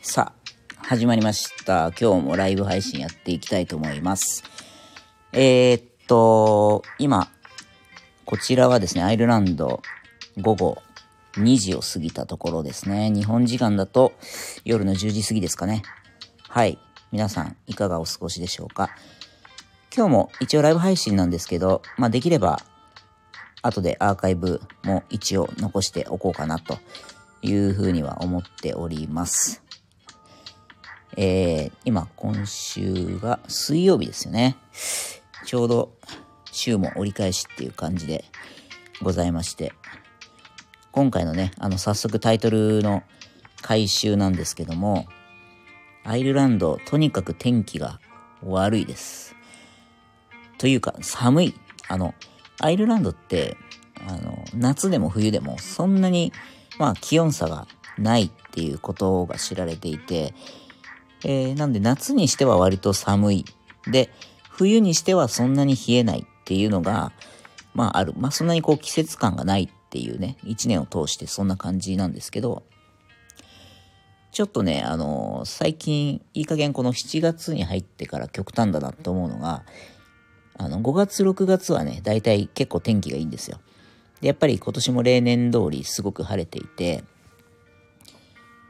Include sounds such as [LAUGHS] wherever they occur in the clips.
さあ、始まりました。今日もライブ配信やっていきたいと思います。えー、っと、今、こちらはですね、アイルランド午後2時を過ぎたところですね。日本時間だと夜の10時過ぎですかね。はい。皆さん、いかがお過ごしでしょうか。今日も一応ライブ配信なんですけど、まあ、できれば、後でアーカイブも一応残しておこうかなというふうには思っております。えー、今、今週が水曜日ですよね。ちょうど週も折り返しっていう感じでございまして、今回のね、あの、早速タイトルの回収なんですけども、アイルランド、とにかく天気が悪いです。というか、寒い。あの、アイルランドって、あの、夏でも冬でもそんなに、まあ、気温差がないっていうことが知られていて、えー、なんで夏にしては割と寒い。で、冬にしてはそんなに冷えないっていうのが、まあある。まあそんなにこう季節感がないっていうね、一年を通してそんな感じなんですけど、ちょっとね、あのー最近、いい加減この7月に入ってから極端だなと思うのが、あの、5月、6月はね、大体結構天気がいいんですよ。で、やっぱり今年も例年通りすごく晴れていて、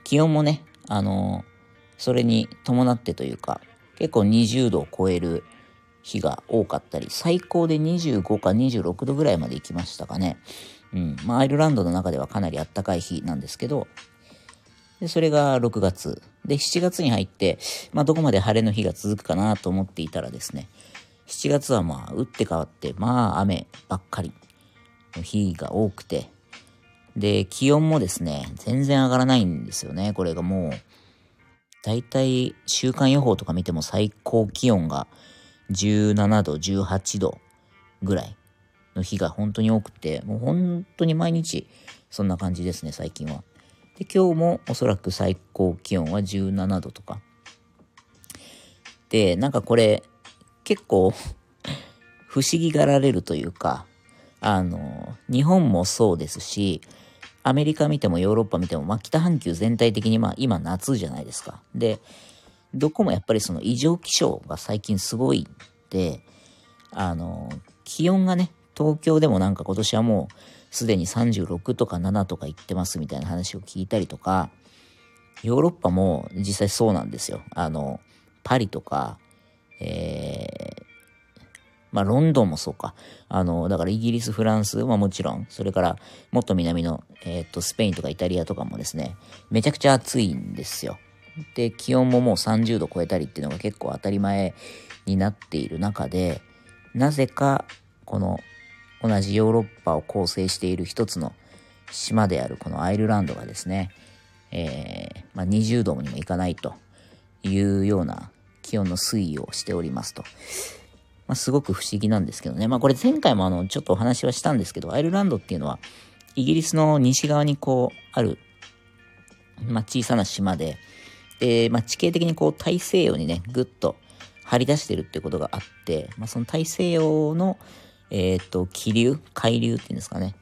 気温もね、あのそれに伴ってというか、結構20度を超える日が多かったり、最高で25か26度ぐらいまで行きましたかね。うん。まあ、アイルランドの中ではかなり暖かい日なんですけど、で、それが6月。で、7月に入って、まあ、どこまで晴れの日が続くかなと思っていたらですね、7月はまあ、打って変わって、まあ、雨ばっかりの日が多くて、で、気温もですね、全然上がらないんですよね。これがもう、だいたい週間予報とか見ても最高気温が17度、18度ぐらいの日が本当に多くて、もう本当に毎日そんな感じですね、最近は。で、今日もおそらく最高気温は17度とか。で、なんかこれ結構不思議がられるというか、あの、日本もそうですし、アメリカ見てもヨーロッパ見ても、まあ、北半球全体的にまあ今夏じゃないですか。で、どこもやっぱりその異常気象が最近すごいんで、あの、気温がね、東京でもなんか今年はもうすでに36とか7とか言ってますみたいな話を聞いたりとか、ヨーロッパも実際そうなんですよ。あの、パリとか、えー、まあ、ロンドンもそうか。あの、だからイギリス、フランスはもちろん、それからもっと南の、えっ、と、スペインとかイタリアとかもですね、めちゃくちゃ暑いんですよ。で、気温ももう30度超えたりっていうのが結構当たり前になっている中で、なぜか、この、同じヨーロッパを構成している一つの島であるこのアイルランドがですね、えーまあ、20度にもいかないというような気温の推移をしておりますと。まあ、すごく不思議なんですけどね。まあ、これ前回もあの、ちょっとお話はしたんですけど、アイルランドっていうのは、イギリスの西側にこう、ある、まあ、小さな島で、で、まあ、地形的にこう、大西洋にね、ぐっと張り出してるってことがあって、まあ、その大西洋の、えっ、と、気流、海流っていうんですかね。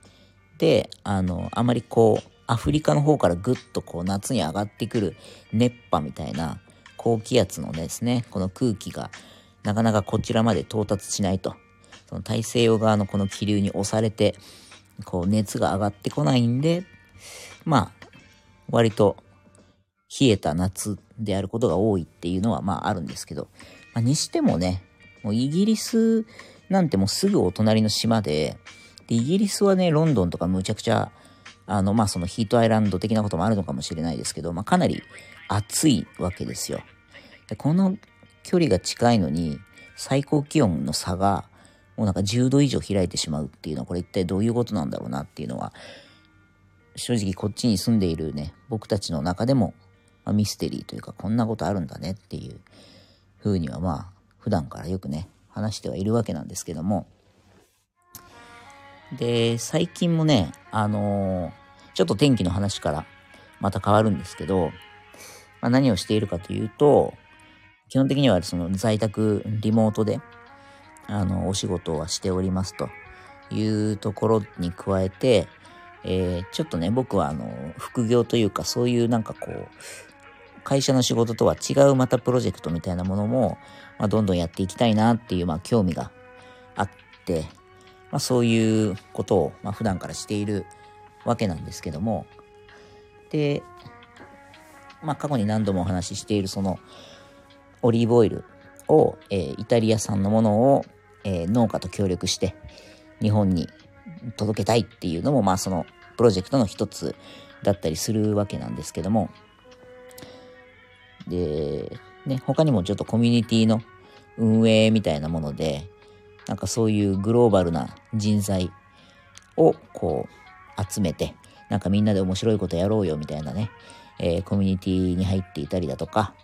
で、あの、あまりこう、アフリカの方からぐっとこう、夏に上がってくる熱波みたいな、高気圧のですね、この空気が、なかなかこちらまで到達しないと。その大西洋側のこの気流に押されて、こう熱が上がってこないんで、まあ、割と冷えた夏であることが多いっていうのはまああるんですけど、まあ、にしてもね、もうイギリスなんてもうすぐお隣の島で、で、イギリスはね、ロンドンとかむちゃくちゃ、あの、まあそのヒートアイランド的なこともあるのかもしれないですけど、まあかなり暑いわけですよ。でこの距離が近いのに、最高気温の差が、もうなんか10度以上開いてしまうっていうのは、これ一体どういうことなんだろうなっていうのは、正直こっちに住んでいるね、僕たちの中でも、ま、ミステリーというか、こんなことあるんだねっていう風にはまあ、普段からよくね、話してはいるわけなんですけども、で、最近もね、あのーちょっと天気の話からまた変わるんですけど、まあ、何をしているかというと、基本的にはその在宅リモートで、あの、お仕事はしておりますというところに加えて、えー、ちょっとね、僕はあの、副業というか、そういうなんかこう、会社の仕事とは違うまたプロジェクトみたいなものも、まあ、どんどんやっていきたいなっていう、まあ、興味があって、まあ、そういうことを、まあ、普段からしているわけなんですけども、で、まあ、過去に何度もお話ししているその、オリーブオイルを、えー、イタリア産のものを、えー、農家と協力して、日本に届けたいっていうのも、まあ、その、プロジェクトの一つだったりするわけなんですけども、で、ね、他にもちょっとコミュニティの運営みたいなもので、なんかそういうグローバルな人材をこう集めて、なんかみんなで面白いことやろうよみたいなね、えー、コミュニティに入っていたりだとか、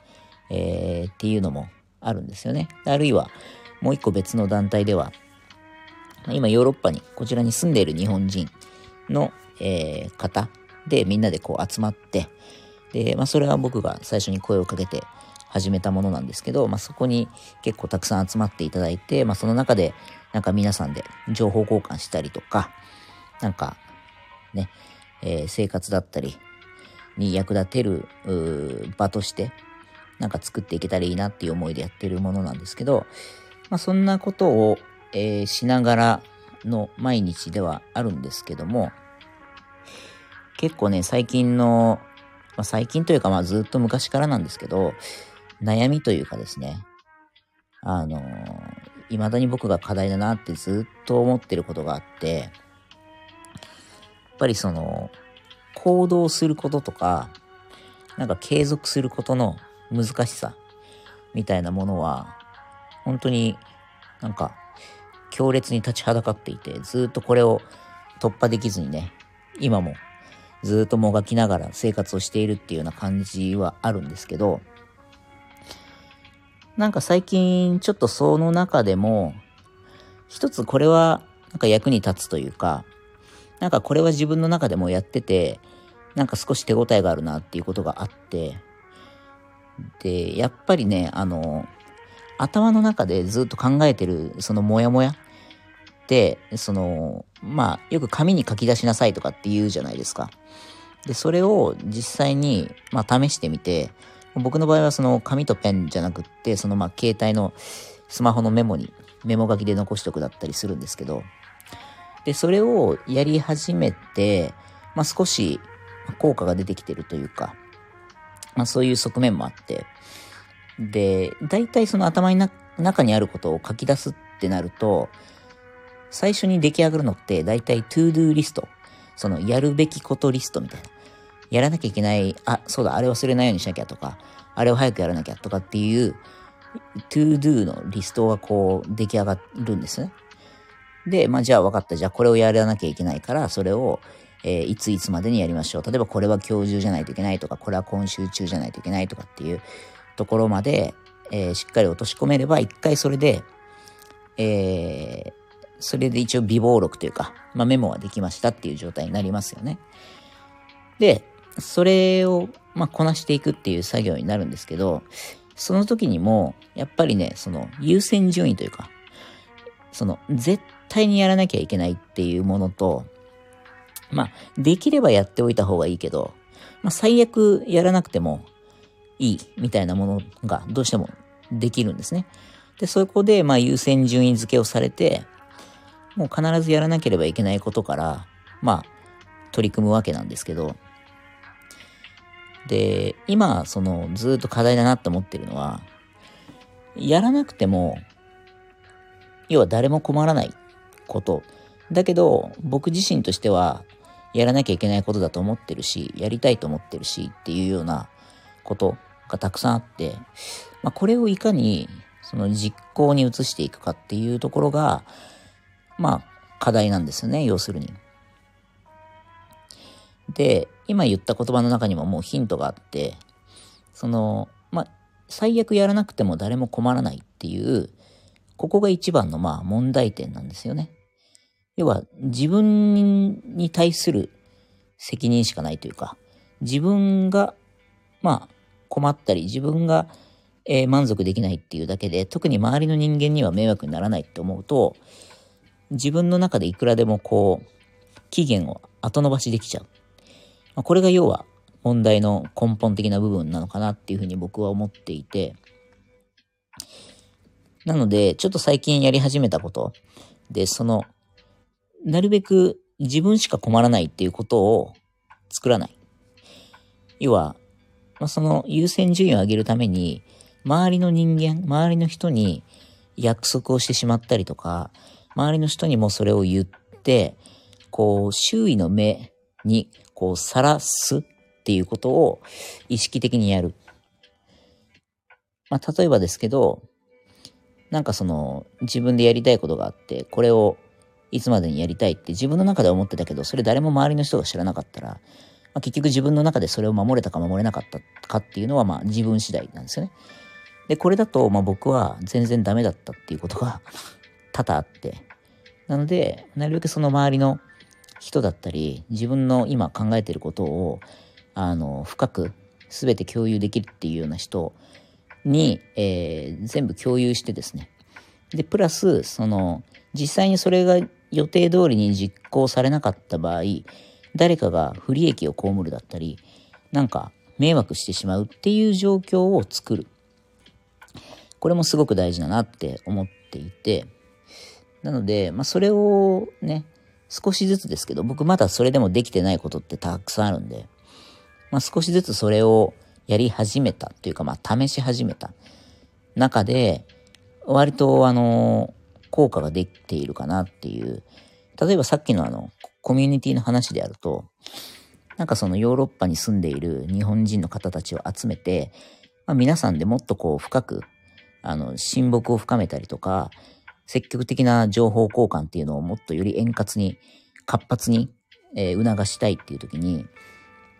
えー、っていうのもあるんですよね。あるいはもう一個別の団体では、今ヨーロッパに、こちらに住んでいる日本人の、えー、方でみんなでこう集まって、で、まあ、それは僕が最初に声をかけて始めたものなんですけど、まあ、そこに結構たくさん集まっていただいて、まあ、その中で、なんか皆さんで情報交換したりとか、なんか、ね、えー、生活だったりに役立てる場として、なんか作っていけたらいいなっていう思いでやってるものなんですけど、まあ、そんなことを、えー、しながらの毎日ではあるんですけども、結構ね、最近のまあ、最近というかまあずっと昔からなんですけど、悩みというかですね、あのー、未だに僕が課題だなってずっと思ってることがあって、やっぱりその、行動することとか、なんか継続することの難しさみたいなものは、本当になんか強烈に立ちはだかっていて、ずっとこれを突破できずにね、今もずっともがきながら生活をしているっていうような感じはあるんですけど、なんか最近ちょっとその中でも、一つこれはなんか役に立つというか、なんかこれは自分の中でもやってて、なんか少し手応えがあるなっていうことがあって、で、やっぱりね、あの、頭の中でずっと考えてるそのモヤモヤって、その、まあ、よく紙に書き出しなさいとかって言うじゃないですか。で、それを実際に、まあ、試してみて、僕の場合はその紙とペンじゃなくって、そのまあ、携帯のスマホのメモに、メモ書きで残しとくだったりするんですけど、で、それをやり始めて、まあ、少し効果が出てきてるというか、まあ、そういう側面もあって、で、大体その頭の中にあることを書き出すってなると、最初に出来上がるのって大体 to do リスト。そのやるべきことリストみたいな。やらなきゃいけない、あ、そうだ、あれ忘れないようにしなきゃとか、あれを早くやらなきゃとかっていう to do のリストがこう出来上がるんですね。で、まあじゃあ分かった。じゃあこれをやらなきゃいけないから、それを、えー、いついつまでにやりましょう。例えばこれは今日中じゃないといけないとか、これは今週中じゃないといけないとかっていうところまで、えー、しっかり落とし込めれば、一回それで、えそれで一応微暴録というか、まあ、メモはできましたっていう状態になりますよね。で、それを、まあ、こなしていくっていう作業になるんですけど、その時にも、やっぱりね、その優先順位というか、その絶対にやらなきゃいけないっていうものと、まあ、できればやっておいた方がいいけど、まあ、最悪やらなくてもいいみたいなものがどうしてもできるんですね。で、そこで、まあ、優先順位付けをされて、もう必ずやらなければいけないことから、まあ、取り組むわけなんですけど、で、今、その、ずっと課題だなって思ってるのは、やらなくても、要は誰も困らないこと。だけど、僕自身としては、やらなきゃいけないことだと思ってるし、やりたいと思ってるしっていうようなことがたくさんあって、まあ、これをいかに、その実行に移していくかっていうところが、まあ、課題なんですよね、要するに。で、今言った言葉の中にももうヒントがあって、その、まあ、最悪やらなくても誰も困らないっていう、ここが一番のまあ問題点なんですよね。要は自分に対する責任しかないというか、自分がまあ困ったり自分が、えー、満足できないっていうだけで、特に周りの人間には迷惑にならないって思うと、自分の中でいくらでもこう、期限を後延ばしできちゃう。まあ、これが要は問題の根本的な部分なのかなっていうふうに僕は思っていて、なので、ちょっと最近やり始めたことで、その、なるべく自分しか困らないっていうことを作らない。要は、まあ、その優先順位を上げるために、周りの人間、周りの人に約束をしてしまったりとか、周りの人にもそれを言って、こう、周囲の目に、こう、さらすっていうことを意識的にやる。まあ、例えばですけど、なんかその、自分でやりたいことがあって、これをいつまでにやりたいって自分の中で思ってたけど、それ誰も周りの人が知らなかったら、まあ、結局自分の中でそれを守れたか守れなかったかっていうのは、まあ自分次第なんですよね。で、これだと、まあ僕は全然ダメだったっていうことが [LAUGHS] 多々あって、なので、なるべくその周りの人だったり、自分の今考えてることを、あの、深く全て共有できるっていうような人に、えー、全部共有してですね。で、プラス、その、実際にそれが予定通りに実行されなかった場合、誰かが不利益を被るだったり、なんか迷惑してしまうっていう状況を作る。これもすごく大事だなって思っていて、なので、まあ、それをね、少しずつですけど、僕まだそれでもできてないことってたくさんあるんで、まあ、少しずつそれをやり始めたというか、まあ、試し始めた中で、割とあの、効果ができているかなっていう。例えばさっきのあの、コミュニティの話であると、なんかそのヨーロッパに住んでいる日本人の方たちを集めて、まあ、皆さんでもっとこう深く、あの、親睦を深めたりとか、積極的な情報交換っていうのをもっとより円滑に、活発に、えー、促したいっていう時に、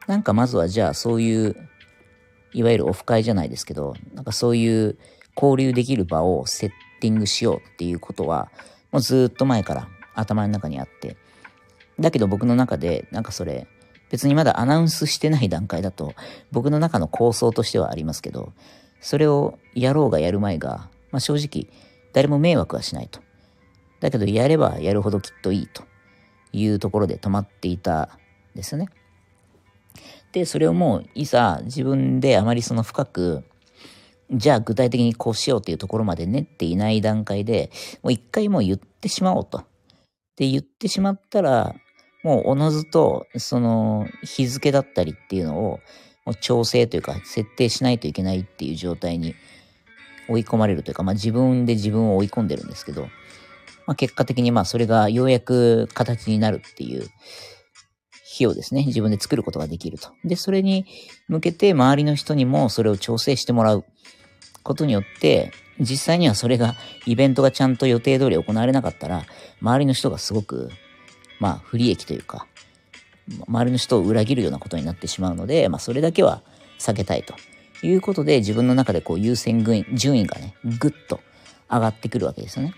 なんかまずはじゃあそういう、いわゆるオフ会じゃないですけど、なんかそういう交流できる場をセッティングしようっていうことは、もうずっと前から頭の中にあって、だけど僕の中で、なんかそれ、別にまだアナウンスしてない段階だと、僕の中の構想としてはありますけど、それをやろうがやる前が、まあ正直、誰も迷惑はしないと。だけどやればやるほどきっといいというところで止まっていたんですよね。で、それをもういざ自分であまりその深く、じゃあ具体的にこうしようっていうところまで練っていない段階で、もう一回もう言ってしまおうと。で、言ってしまったら、もうおのずと、その日付だったりっていうのを、もう調整というか設定しないといけないっていう状態に追い込まれるというか、まあ自分で自分を追い込んでるんですけど、まあ結果的にまあそれがようやく形になるっていう日をですね、自分で作ることができると。で、それに向けて周りの人にもそれを調整してもらうことによって、実際にはそれが、イベントがちゃんと予定通り行われなかったら、周りの人がすごく、まあ不利益というか、周りの人を裏切るようなことになってしまうので、まあそれだけは避けたいと。いうことで自分の中でこう優先順位がね、ぐっと上がってくるわけですよね。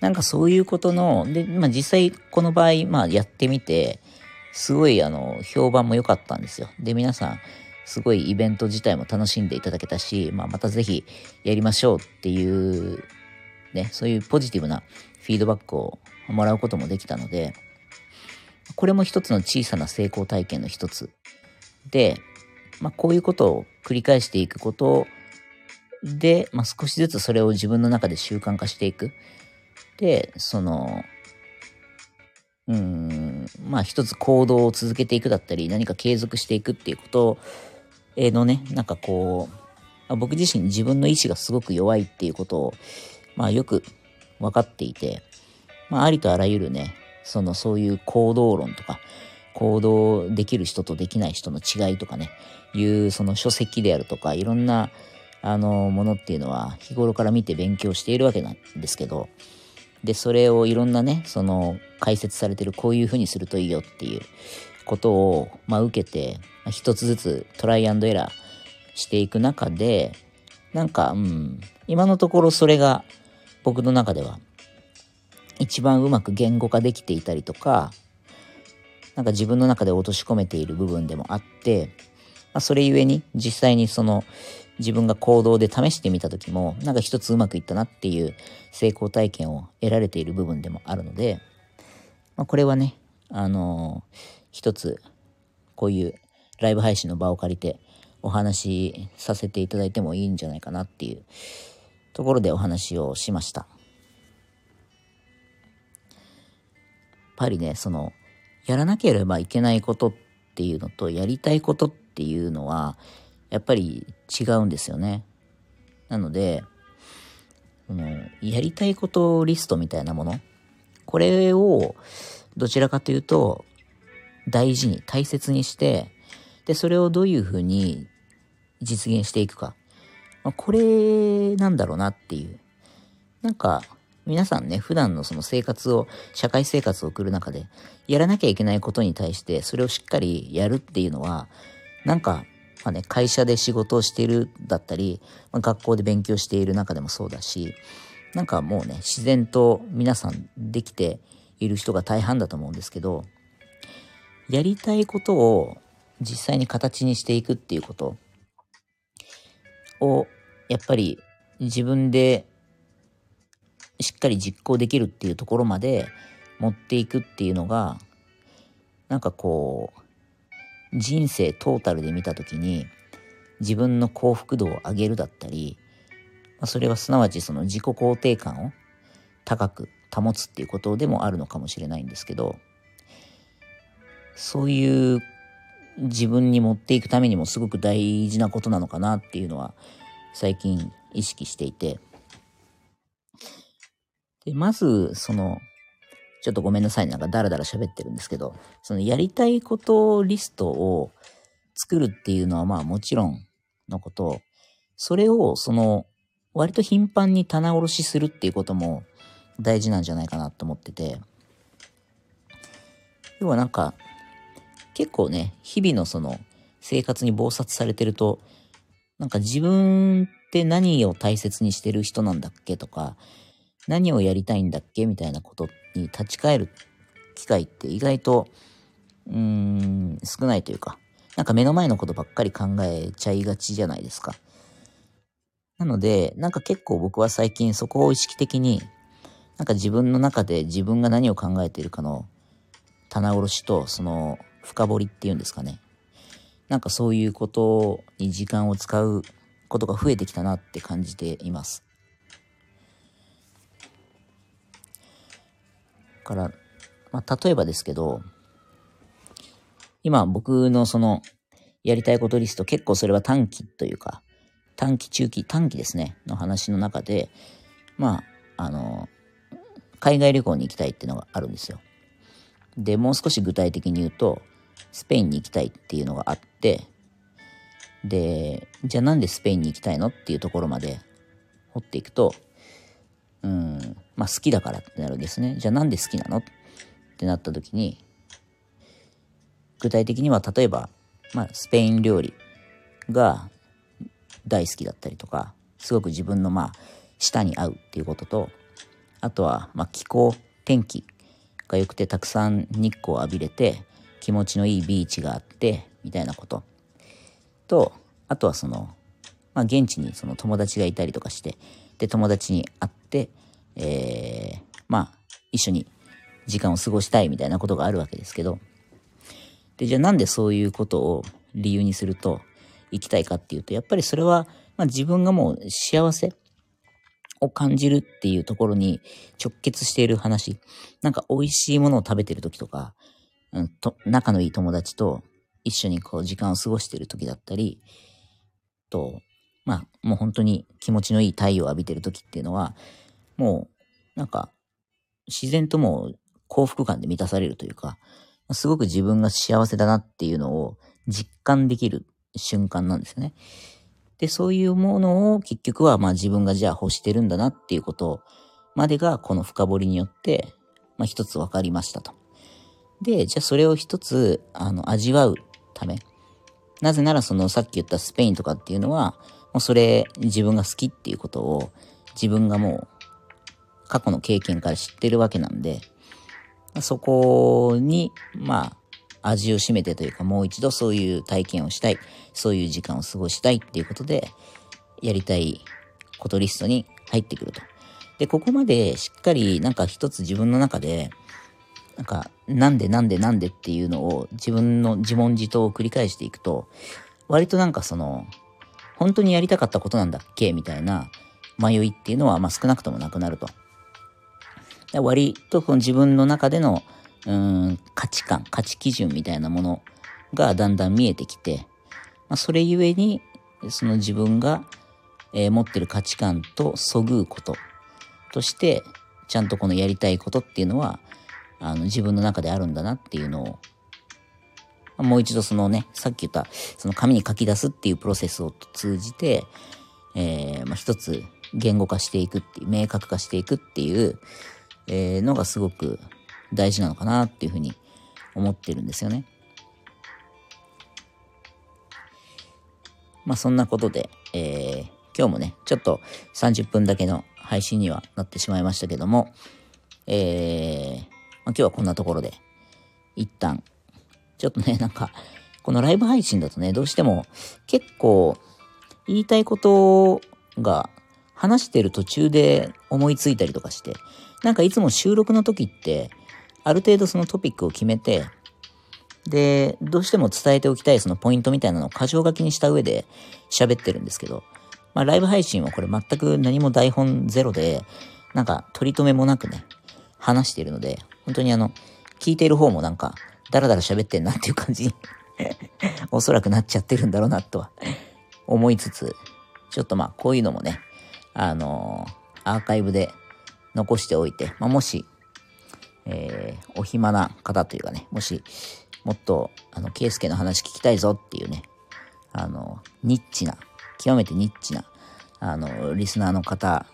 なんかそういうことの、で、まあ実際この場合、まあやってみて、すごいあの、評判も良かったんですよ。で、皆さん、すごいイベント自体も楽しんでいただけたし、まあまたぜひやりましょうっていう、ね、そういうポジティブなフィードバックをもらうこともできたので、これも一つの小さな成功体験の一つで、まあ、こういうことを繰り返していくことで、まあ、少しずつそれを自分の中で習慣化していく。で、その、うん、まあ一つ行動を続けていくだったり、何か継続していくっていうことのね、なんかこう、僕自身自分の意志がすごく弱いっていうことを、まあよく分かっていて、まあありとあらゆるね、そのそういう行動論とか、行動できる人とできない人の違いとかね、いうその書籍であるとか、いろんな、あの、ものっていうのは日頃から見て勉強しているわけなんですけど、で、それをいろんなね、その解説されてるこういうふうにするといいよっていうことを、まあ受けて、まあ、一つずつトライアンドエラーしていく中で、なんか、うん、今のところそれが僕の中では一番うまく言語化できていたりとか、なんか自分の中で落とし込めている部分でもあって、まあ、それゆえに実際にその自分が行動で試してみた時もなんか一つうまくいったなっていう成功体験を得られている部分でもあるので、まあ、これはね、あの、一つ、こういうライブ配信の場を借りてお話しさせていただいてもいいんじゃないかなっていうところでお話をしました。やっぱりね、その、やらなければいけないことっていうのと、やりたいことっていうのは、やっぱり違うんですよね。なので、そのやりたいことリストみたいなもの、これをどちらかというと、大事に、大切にして、で、それをどういうふうに実現していくか。まあ、これなんだろうなっていう。なんか、皆さんね、普段のその生活を、社会生活を送る中で、やらなきゃいけないことに対して、それをしっかりやるっていうのは、なんか、まあね、会社で仕事をしているだったり、まあ、学校で勉強している中でもそうだし、なんかもうね、自然と皆さんできている人が大半だと思うんですけど、やりたいことを実際に形にしていくっていうこと。を、やっぱり自分でしっかり実行できるっていうところまで持っていくっていうのが、なんかこう、人生トータルで見たときに、自分の幸福度を上げるだったり、ま、それはすなわちその自己肯定感を高く保つっていうことでもあるのかもしれないんですけど、そういう自分に持っていくためにもすごく大事なことなのかなっていうのは最近意識していて。で、まず、その、ちょっとごめんなさい、なんかダラダラ喋ってるんですけど、そのやりたいことリストを作るっていうのはまあもちろんのこと、それをその割と頻繁に棚卸しするっていうことも大事なんじゃないかなと思ってて、要はなんか結構ね、日々のその生活に忙殺されてると、なんか自分って何を大切にしてる人なんだっけとか、何をやりたいんだっけみたいなことに立ち返る機会って意外と、うーん、少ないというか、なんか目の前のことばっかり考えちゃいがちじゃないですか。なので、なんか結構僕は最近そこを意識的に、なんか自分の中で自分が何を考えているかの棚卸しと、その深掘りっていうんですかね。なんかそういうことに時間を使うことが増えてきたなって感じています。から、まあ、例えばですけど、今僕のそのやりたいことリスト結構それは短期というか、短期中期、短期ですね、の話の中で、まあ、あの、海外旅行に行きたいっていうのがあるんですよ。で、もう少し具体的に言うと、スペインに行きたいっていうのがあって、で、じゃあなんでスペインに行きたいのっていうところまで掘っていくと、うん、まあ好きだからってなるんですね。じゃあなんで好きなのってなった時に、具体的には例えば、まあスペイン料理が大好きだったりとか、すごく自分のまあ舌に合うっていうことと、あとはまあ気候、天気が良くてたくさん日光を浴びれて、気持ちのいいビーチがあって、みたいなこと。と、あとはその、まあ、現地にその友達がいたりとかして、で、友達に会って、えー、まあ、一緒に時間を過ごしたいみたいなことがあるわけですけど、で、じゃあなんでそういうことを理由にすると行きたいかっていうと、やっぱりそれは、まあ、自分がもう幸せを感じるっていうところに直結している話。なんか美味しいものを食べてる時とか、うん、と、仲のいい友達と一緒にこう時間を過ごしている時だったり、と、まあ、もう本当に気持ちのいい太陽を浴びてる時っていうのは、もう、なんか、自然ともう幸福感で満たされるというか、すごく自分が幸せだなっていうのを実感できる瞬間なんですよね。で、そういうものを結局はまあ自分がじゃあ欲してるんだなっていうことまでがこの深掘りによって、まあ一つ分かりましたと。で、じゃあそれを一つ、あの、味わうため。なぜならそのさっき言ったスペインとかっていうのは、もうそれ自分が好きっていうことを自分がもう過去の経験から知ってるわけなんで、そこに、まあ、味を占めてというか、もう一度そういう体験をしたい、そういう時間を過ごしたいっていうことで、やりたいことリストに入ってくると。で、ここまでしっかりなんか一つ自分の中で、なんか、なんでなんでなんでっていうのを自分の自問自答を繰り返していくと、割となんかその、本当にやりたかったことなんだっけ？みたいな迷いっていうのは、まあ少なくともなくなると。割とこの自分の中での、うん、価値観、価値基準みたいなものがだんだん見えてきて、まあ、それゆえに、その自分が、えー、持ってる価値観とそぐうこととして、ちゃんとこのやりたいことっていうのは、あの、自分の中であるんだなっていうのを、もう一度そのね、さっき言った、その紙に書き出すっていうプロセスを通じて、えー、まあ、一つ言語化していくっていう、明確化していくっていう、えー、のがすごく大事なのかなっていうふうに思ってるんですよね。まあそんなことで、えー、今日もね、ちょっと30分だけの配信にはなってしまいましたけども、えー、まあ、今日はこんなところで、一旦、ちょっとね、なんか、このライブ配信だとね、どうしても結構言いたいことが話してる途中で思いついたりとかして、なんかいつも収録の時って、ある程度そのトピックを決めて、で、どうしても伝えておきたいそのポイントみたいなのを箇条書きにした上で喋ってるんですけど、まあライブ配信はこれ全く何も台本ゼロで、なんか取り留めもなくね、話しているので、本当にあの、聞いている方もなんか、ダラダラ喋ってんなっていう感じに [LAUGHS] おそらくなっちゃってるんだろうなとは思いつつ、ちょっとまあこういうのもね、あのー、アーカイブで残しておいて、まあ、もし、えー、お暇な方というかね、もし、もっと、あの、ケイスケの話聞きたいぞっていうね、あの、ニッチな、極めてニッチな、あの、リスナーの方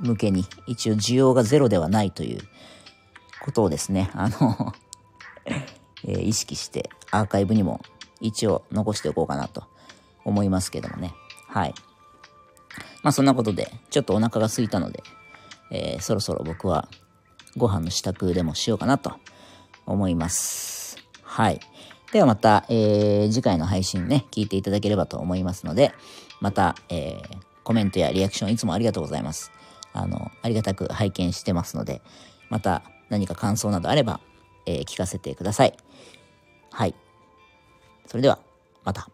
向けに、一応需要がゼロではないということをですね、あの [LAUGHS] えー、意識してアーカイブにも一応残しておこうかなと思いますけどもね。はい。まあそんなことで、ちょっとお腹が空いたので、えー、そろそろ僕はご飯の支度でもしようかなと思います。はい。ではまた、えー、次回の配信ね、聞いていただければと思いますので、また、えー、コメントやリアクションいつもありがとうございます。あの、ありがたく拝見してますので、また何か感想などあれば、えー、聞かせてください。はい。それでは、また。